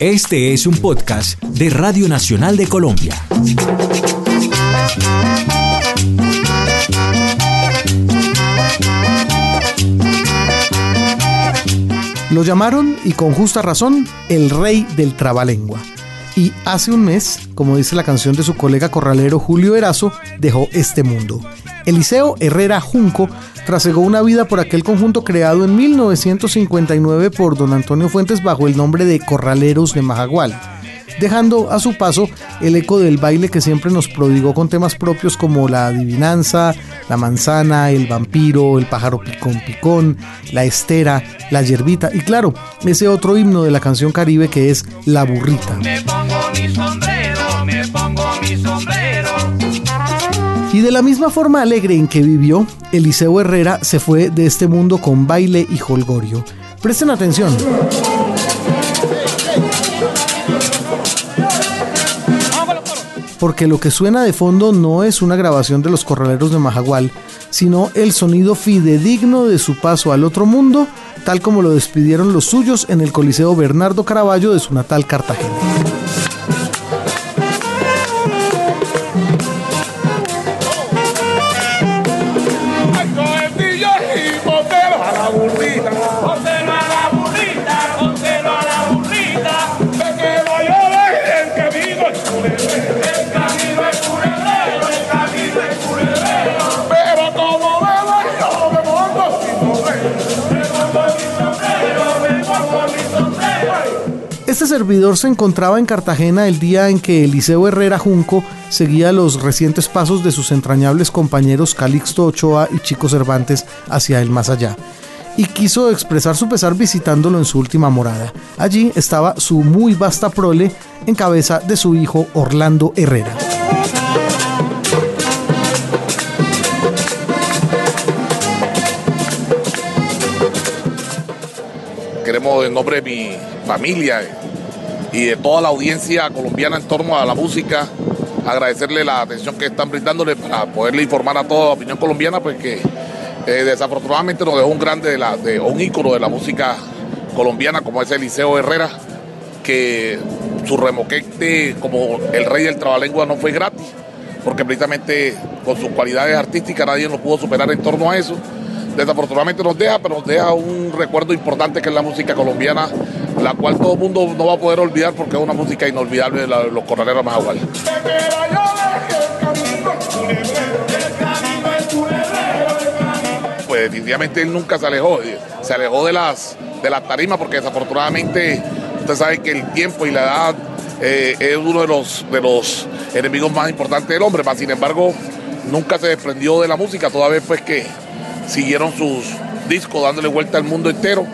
Este es un podcast de Radio Nacional de Colombia. Lo llamaron, y con justa razón, el rey del trabalengua. Y hace un mes, como dice la canción de su colega corralero Julio Erazo, dejó este mundo. Eliseo Herrera Junco trasegó una vida por aquel conjunto creado en 1959 por don Antonio Fuentes bajo el nombre de Corraleros de Majagual, dejando a su paso el eco del baile que siempre nos prodigó con temas propios como la adivinanza, la manzana, el vampiro, el pájaro picón picón, la estera, la yerbita y claro, ese otro himno de la canción caribe que es La burrita. Me pongo mi sombrero, me pongo mi sombrero. Y de la misma forma alegre en que vivió, Eliseo Herrera se fue de este mundo con baile y holgorio. Presten atención. Porque lo que suena de fondo no es una grabación de los corraleros de Majagual, sino el sonido fidedigno de su paso al otro mundo, tal como lo despidieron los suyos en el Coliseo Bernardo Caraballo de su natal Cartagena. Este servidor se encontraba en Cartagena el día en que Eliseo Herrera Junco seguía los recientes pasos de sus entrañables compañeros Calixto Ochoa y Chico Cervantes hacia el más allá. Y quiso expresar su pesar visitándolo en su última morada. Allí estaba su muy vasta prole en cabeza de su hijo Orlando Herrera. Queremos en nombre mi familia, y de toda la audiencia colombiana en torno a la música, agradecerle la atención que están brindándole para poderle informar a toda la opinión colombiana, pues que eh, desafortunadamente nos dejó un grande, de, la, de un ícono de la música colombiana como es Eliseo Herrera, que su remoquete como el rey del trabalengua no fue gratis, porque precisamente con sus cualidades artísticas nadie nos pudo superar en torno a eso. Desafortunadamente nos deja, pero nos deja un recuerdo importante que es la música colombiana la cual todo el mundo no va a poder olvidar porque es una música inolvidable de, los corraleros Majagual. Pues definitivamente él nunca se alejó, eh, se alejó de las, de las tarimas porque desafortunadamente usted sabe que el tiempo y la edad eh, es uno de los, de los enemigos más importantes del hombre, sin embargo nunca se desprendió de la música, toda vez pues que siguieron sus discos dándole vuelta al mundo entero,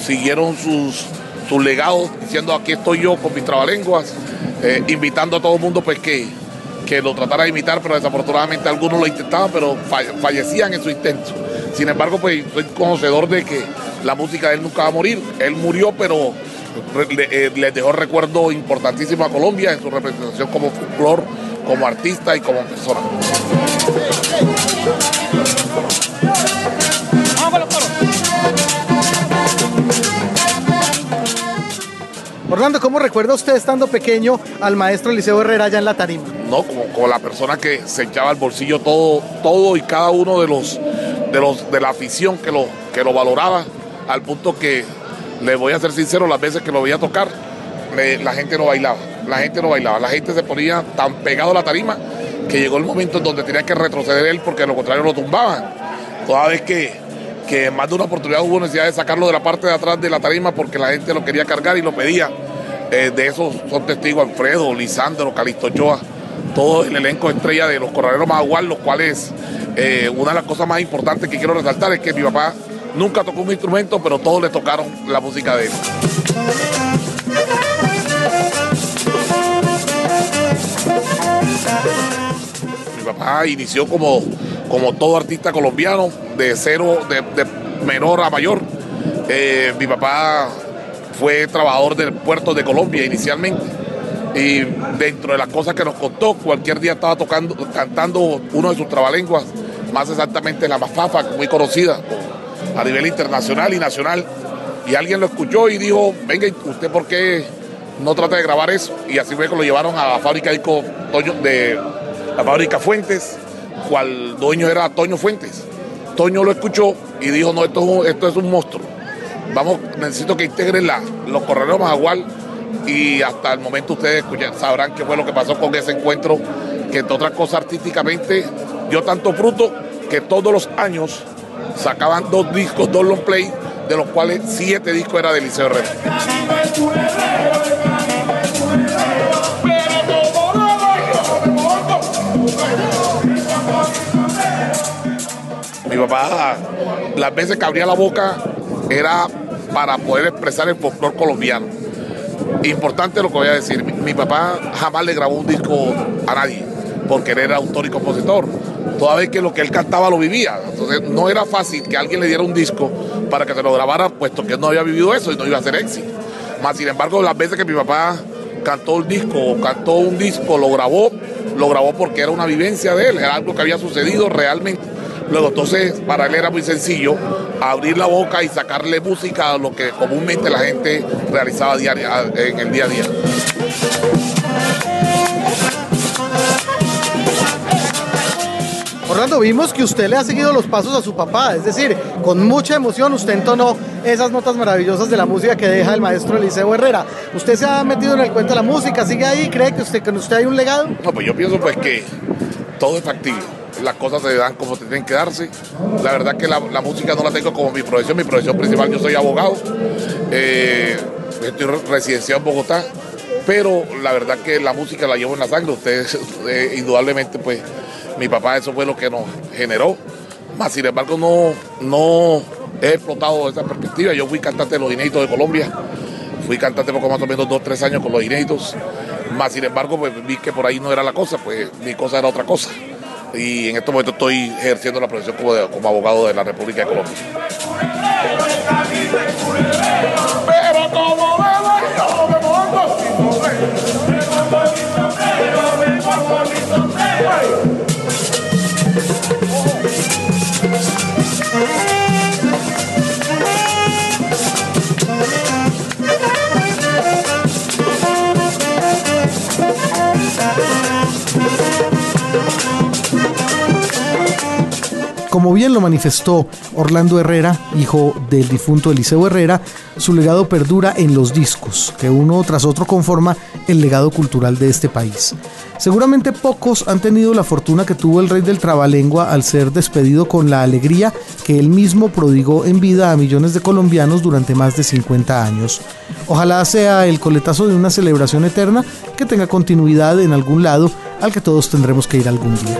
siguieron sus su legado, diciendo aquí estoy yo con mis trabalenguas, eh, invitando a todo el mundo pues que, que lo tratara de imitar, pero desafortunadamente algunos lo intentaban, pero fallecían en su intento. Sin embargo, pues soy conocedor de que la música de él nunca va a morir. Él murió, pero le, eh, les dejó recuerdo importantísimo a Colombia en su representación como folclor, como artista y como persona. Orlando, ¿cómo recuerda usted estando pequeño al maestro Eliseo Herrera allá en la tarima? No, como, la persona que se echaba al bolsillo todo, todo y cada uno de los de los de la afición que lo, que lo valoraba, al punto que le voy a ser sincero, las veces que lo veía tocar, la gente no bailaba, la gente no bailaba, la gente se ponía tan pegado a la tarima que llegó el momento en donde tenía que retroceder él porque de lo contrario lo tumbaban. Toda vez que, que más de una oportunidad hubo necesidad de sacarlo de la parte de atrás de la tarima porque la gente lo quería cargar y lo pedía. Eh, de esos son testigos Alfredo, Lisandro, Calixto Ochoa, todo el elenco estrella de los Corraleros Magual, los cuales eh, una de las cosas más importantes que quiero resaltar es que mi papá nunca tocó un instrumento, pero todos le tocaron la música de él. Mi papá inició como, como todo artista colombiano, de cero, de, menor a mayor. Eh, mi papá fue trabajador del puerto de Colombia inicialmente. Y dentro de las cosas que nos contó, cualquier día estaba tocando, cantando uno de sus trabalenguas, más exactamente la Mafafa, muy conocida a nivel internacional y nacional. Y alguien lo escuchó y dijo, venga, ¿usted por qué no trate de grabar eso. Y así fue que lo llevaron a la fábrica de, la fábrica Fuentes, cual dueño era Toño Fuentes. Toño lo escuchó y dijo, no, esto esto es un monstruo. Vamos, necesito que integren la, los corredores Majagual y hasta el momento ustedes sabrán qué fue lo que pasó con ese encuentro, que entre otras cosas artísticamente dio tanto fruto que todos los años sacaban dos discos, dos long play, de los cuales siete discos era de Liceo Herrera. Mi papá, las veces que abría la boca, era para poder expresar el folclore colombiano. Importante lo que voy a decir, mi, papá jamás le grabó un disco a nadie, porque él era autor y compositor. Toda vez que lo que él cantaba lo vivía. Entonces no era fácil que alguien le diera un disco para que se lo grabara, puesto que él no había vivido eso y no iba a ser éxito. Más sin embargo, las veces que mi papá cantó el disco, cantó un disco, lo grabó, lo grabó porque era una vivencia de él, era algo que había sucedido realmente. Luego, entonces, para él era muy sencillo abrir la boca y sacarle música a lo que comúnmente la gente realizaba diaria, en el día a día. Orlando, vimos que usted le ha seguido los pasos a su papá, es decir, con mucha emoción usted entonó esas notas maravillosas de la música que deja el maestro Eliseo Herrera. ¿Usted se ha metido en el cuento de la música? ¿Sigue ahí? ¿Cree que usted, que usted hay un legado? No, pues yo pienso pues que todo es factible. Las cosas se dan como tienen que darse. La verdad que la, música no la tengo como mi profesión. Mi profesión principal, yo soy abogado. Eh, estoy residenciado en Bogotá. Pero la verdad que la música la llevo en la sangre. Ustedes, eh, indudablemente, pues mi papá eso fue lo que nos generó. Más sin embargo, no, no he explotado esa perspectiva. Yo fui cantante de los inéditos de Colombia. Fui cantante poco más o menos dos, tres años con los inéditos. Más sin embargo, pues vi que por ahí no era la cosa, pues mi cosa era otra cosa. Y en este momento estoy ejerciendo la profesión como, como abogado de la República de Colombia. Como bien lo manifestó Orlando Herrera, hijo del difunto Eliseo Herrera, su legado perdura en los discos, que uno tras otro conforma el legado cultural de este país. Seguramente pocos han tenido la fortuna que tuvo el rey del trabalengua al ser despedido con la alegría que él mismo prodigó en vida a millones de colombianos durante más de 50 años. Ojalá sea el coletazo de una celebración eterna que tenga continuidad en algún lado al que todos tendremos que ir algún día.